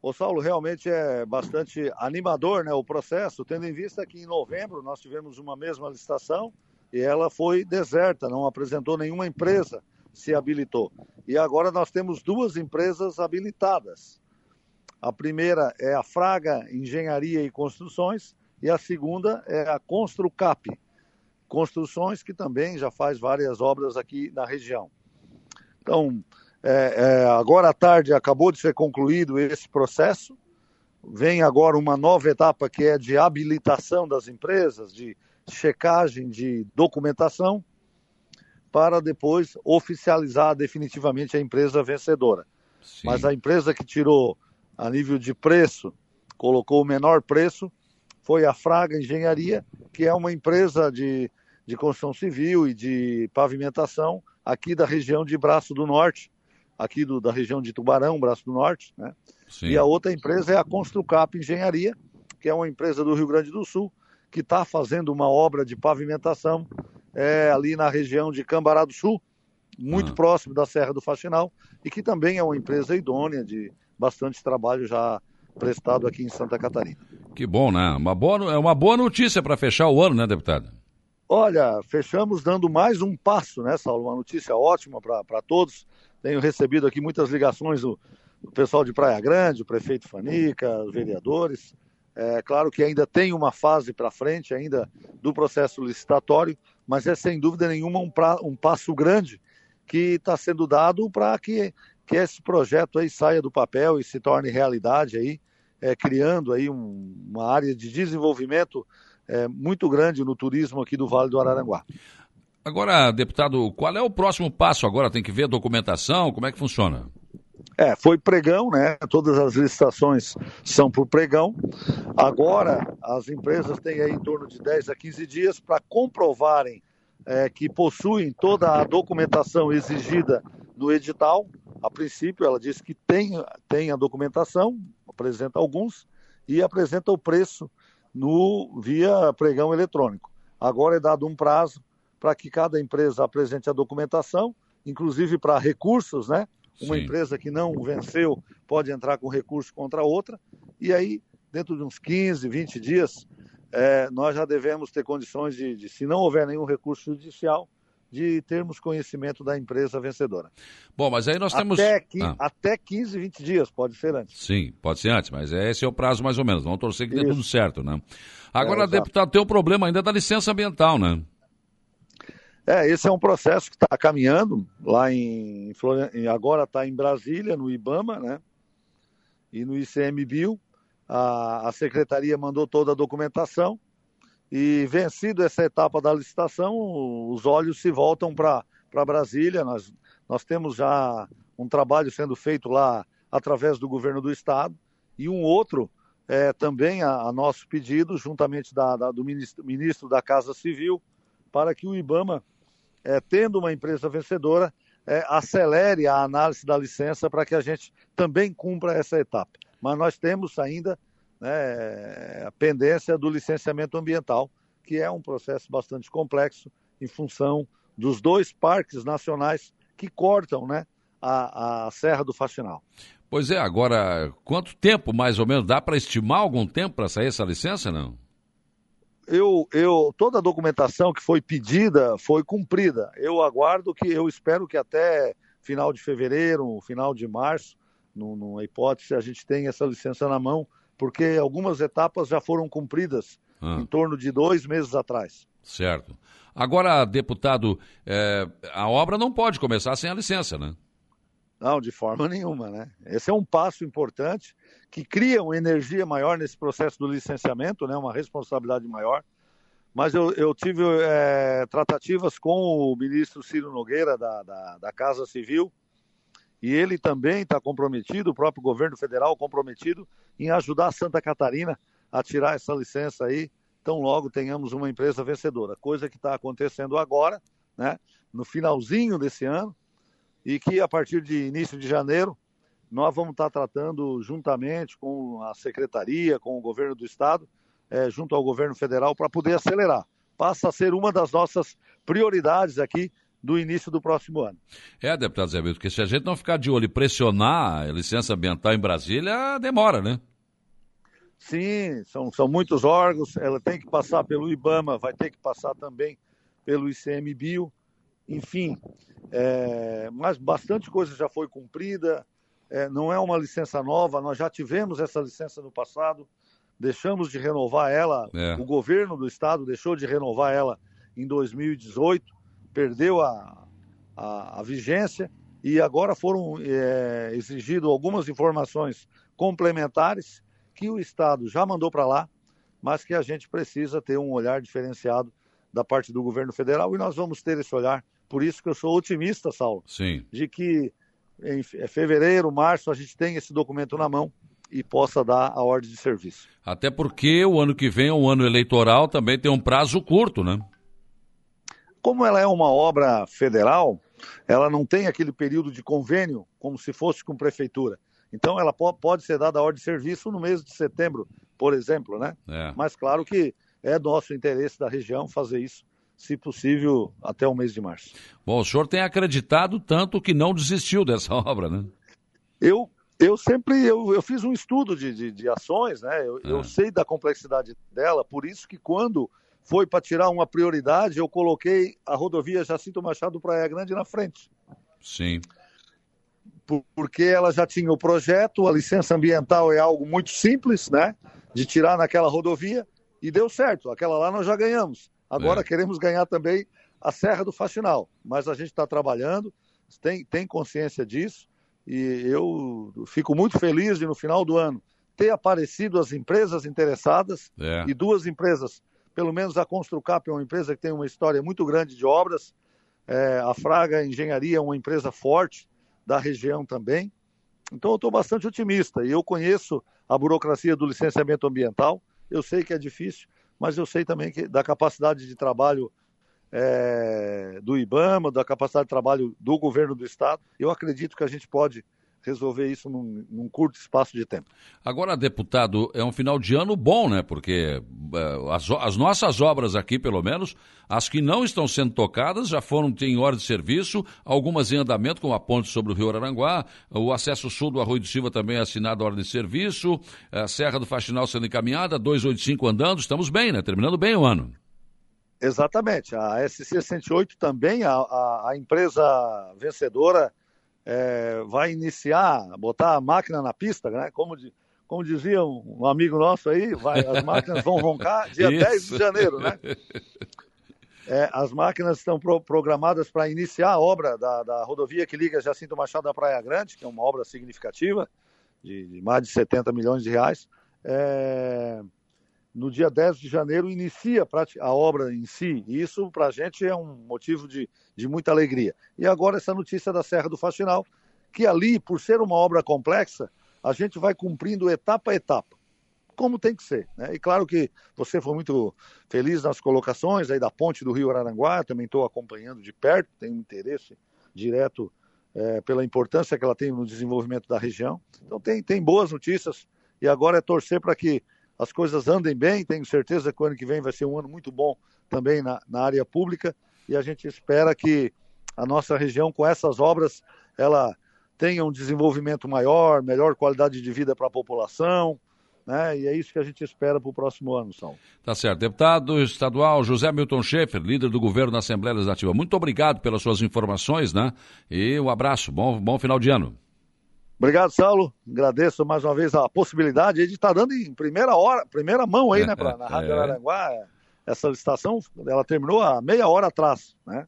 O Saulo, realmente é bastante animador né, o processo, tendo em vista que em novembro nós tivemos uma mesma licitação e ela foi deserta, não apresentou nenhuma empresa se habilitou. E agora nós temos duas empresas habilitadas. A primeira é a Fraga Engenharia e Construções e a segunda é a Construcap Construções, que também já faz várias obras aqui na região. Então, é, é, agora à tarde acabou de ser concluído esse processo. Vem agora uma nova etapa que é de habilitação das empresas, de checagem de documentação, para depois oficializar definitivamente a empresa vencedora. Sim. Mas a empresa que tirou a nível de preço, colocou o menor preço, foi a Fraga Engenharia, que é uma empresa de, de construção civil e de pavimentação aqui da região de Braço do Norte, aqui do, da região de Tubarão, Braço do Norte, né? Sim. E a outra empresa é a Construcap Engenharia, que é uma empresa do Rio Grande do Sul, que está fazendo uma obra de pavimentação é, ali na região de Cambará do Sul, muito ah. próximo da Serra do Faxinal, e que também é uma empresa idônea de bastante trabalho já prestado aqui em Santa Catarina. Que bom, né? Uma boa, é uma boa notícia para fechar o ano, né, deputado? Olha, fechamos dando mais um passo, né, Saulo? Uma notícia ótima para todos. Tenho recebido aqui muitas ligações do, do, pessoal de Praia Grande, o prefeito Fanica, os vereadores. É claro que ainda tem uma fase para frente ainda do processo licitatório, mas é sem dúvida nenhuma um, pra, um passo grande que está sendo dado para que, que esse projeto aí saia do papel e se torne realidade aí, é, criando aí um, uma área de desenvolvimento é, muito grande no turismo aqui do Vale do Araranguá. Agora, deputado, qual é o próximo passo agora? Tem que ver a documentação? Como é que funciona? É, foi pregão, né? Todas as licitações são por pregão. Agora, as empresas têm aí em torno de 10 a 15 dias para comprovarem é, que possuem toda a documentação exigida no edital. A princípio, ela diz que tem, tem a documentação, apresenta alguns, e apresenta o preço no via pregão eletrônico. Agora é dado um prazo para que cada empresa apresente a documentação, inclusive para recursos, né? Uma Sim. empresa que não venceu pode entrar com recurso contra outra, e aí, dentro de uns 15, 20 dias, é, nós já devemos ter condições de, de, se não houver nenhum recurso judicial, de termos conhecimento da empresa vencedora. Bom, mas aí nós temos. Até, ah. até 15, 20 dias, pode ser antes. Sim, pode ser antes, mas esse é o prazo mais ou menos. Vamos torcer que dê tudo certo, né? Agora, é, deputado, tem o um problema ainda da licença ambiental, né? É, esse é um processo que está caminhando lá em agora está em Brasília, no IBAMA, né? E no ICMBio. A, a secretaria mandou toda a documentação e vencido essa etapa da licitação, os olhos se voltam para Brasília. Nós, nós temos já um trabalho sendo feito lá através do governo do estado e um outro é, também a, a, nosso pedido, juntamente da, da, do ministro, ministro da Casa Civil, para que o IBAMA é, tendo uma empresa vencedora, é, acelere a análise da licença para que a gente também cumpra essa etapa. Mas nós temos ainda né, a pendência do licenciamento ambiental, que é um processo bastante complexo em função dos dois parques nacionais que cortam né, a, a Serra do Faxinal. Pois é, agora, quanto tempo mais ou menos? Dá para estimar algum tempo para sair essa licença, não? Eu, eu, toda a documentação que foi pedida foi cumprida. Eu aguardo que, eu espero que até final de fevereiro, final de março, numa hipótese, a gente tenha essa licença na mão, porque algumas etapas já foram cumpridas ah. em torno de dois meses atrás. Certo. Agora, deputado, é, a obra não pode começar sem a licença, né? Não, de forma nenhuma, né? Esse é um passo importante que cria uma energia maior nesse processo do licenciamento, né? Uma responsabilidade maior. Mas eu, eu tive é, tratativas com o ministro Ciro Nogueira da, da, da Casa Civil e ele também está comprometido, o próprio governo federal comprometido em ajudar Santa Catarina a tirar essa licença aí, tão logo tenhamos uma empresa vencedora. Coisa que está acontecendo agora, né? No finalzinho desse ano e que a partir de início de janeiro nós vamos estar tratando juntamente com a secretaria, com o governo do estado, é, junto ao governo federal, para poder acelerar. Passa a ser uma das nossas prioridades aqui do início do próximo ano. É, deputado Zé Milton, porque se a gente não ficar de olho e pressionar a licença ambiental em Brasília, demora, né? Sim, são, são muitos órgãos, ela tem que passar pelo IBAMA, vai ter que passar também pelo ICMBio, enfim, é, mas bastante coisa já foi cumprida, é, não é uma licença nova, nós já tivemos essa licença no passado, deixamos de renovar ela, é. o governo do estado deixou de renovar ela em 2018, perdeu a, a, a vigência. E agora foram é, exigidas algumas informações complementares que o Estado já mandou para lá, mas que a gente precisa ter um olhar diferenciado da parte do governo federal. E nós vamos ter esse olhar. Por isso que eu sou otimista, Saulo, Sim. de que em fevereiro, março, a gente tem esse documento na mão e possa dar a ordem de serviço. Até porque o ano que vem é um ano eleitoral, também tem um prazo curto, né? Como ela é uma obra federal, ela não tem aquele período de convênio como se fosse com prefeitura. Então ela pode ser dada a ordem de serviço no mês de setembro, por exemplo, né? É. Mas claro que é nosso interesse da região fazer isso, se possível, até o mês de março. Bom, o senhor tem acreditado tanto que não desistiu dessa obra, né? Eu eu sempre eu, eu fiz um estudo de, de, de ações, né? Eu, eu, sei da complexidade dela, por isso que quando foi para tirar uma prioridade, eu coloquei a rodovia Jacinto Machado Praia Grande na frente. Sim. Por, porque ela já tinha o projeto, a licença ambiental é algo muito simples, né? De tirar naquela rodovia e deu certo. Aquela lá nós já ganhamos. Agora é. queremos ganhar também a Serra do Faxinal, mas a gente está trabalhando, tem, tem consciência disso e eu fico muito feliz de, no final do ano, ter aparecido as empresas interessadas é. e duas empresas, pelo menos a Construcap é uma empresa que tem uma história muito grande de obras, é, a Fraga Engenharia é uma empresa forte da região também. Então eu estou bastante otimista e eu conheço a burocracia do licenciamento ambiental, eu sei que é difícil, mas eu sei também que da capacidade de trabalho é, do IBAMA, da capacidade de trabalho do governo do Estado. Eu acredito que a gente pode resolver isso num, num, curto espaço de tempo. Agora, deputado, é um final de ano bom, né? Porque uh, as, as, nossas obras aqui, pelo menos, as que não estão sendo tocadas, já foram em hora de serviço, algumas em andamento, como a ponte sobre o Rio Araranguá, o acesso sul do Arroio do Silva também é assinado a ordem de serviço, a Serra do Faxinal sendo encaminhada, 285 andando, estamos bem, né? Terminando bem o ano. Exatamente. A SC108 também, a, a, a empresa vencedora, é, vai iniciar, botar a máquina na pista, né? Como, de, como dizia um, um, amigo nosso aí, vai, as máquinas vão roncar dia Isso. 10 de janeiro, né? É, as máquinas estão pro, programadas para iniciar a obra da, da, rodovia que liga Jacinto Machado à Praia Grande, que é uma obra significativa, de, de mais de 70 milhões de reais. É, no dia 10 de janeiro inicia a obra em si. E isso para a gente é um motivo de, de muita alegria. E agora essa notícia da Serra do Faxinal, que ali, por ser uma obra complexa, a gente vai cumprindo etapa a etapa, como tem que ser. Né? E claro que você foi muito feliz nas colocações aí da ponte do Rio Araranguá, também estou acompanhando de perto, tenho um interesse direto é, pela importância que ela tem no desenvolvimento da região. Então tem, tem boas notícias e agora é torcer para que as coisas andem bem. Tenho certeza que o ano que vem vai ser um ano muito bom também na, na área pública e a gente espera que a nossa região, com essas obras, ela tenha um desenvolvimento maior, melhor qualidade de vida para a população, né? E é isso que a gente espera para o próximo ano, São. Tá certo. Deputado estadual José Milton Schaefer, líder do governo na Assembleia Legislativa, muito obrigado pelas suas informações, né? E um abraço, bom, bom final de ano. Obrigado, Saulo. Agradeço mais uma vez a possibilidade de estar dando em primeira hora, primeira mão aí, né, pra, na Rádio é. Aranguá. Essa licitação, ela terminou há meia hora atrás, né?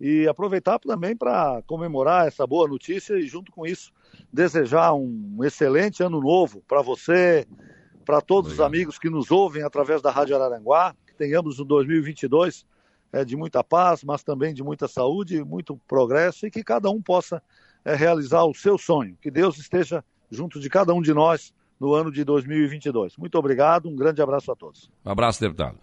E aproveitar também para comemorar essa boa notícia e, junto com isso, desejar um excelente ano novo para você, para todos Obrigado. os amigos que nos ouvem através da Rádio Araranguá, que tenhamos um 2022 é, de muita paz, mas também de muita saúde, muito progresso e que cada um possa é, realizar o seu sonho. Que Deus esteja junto de cada um de nós no ano de 2022. Muito obrigado, um grande abraço a todos. Um abraço, deputado.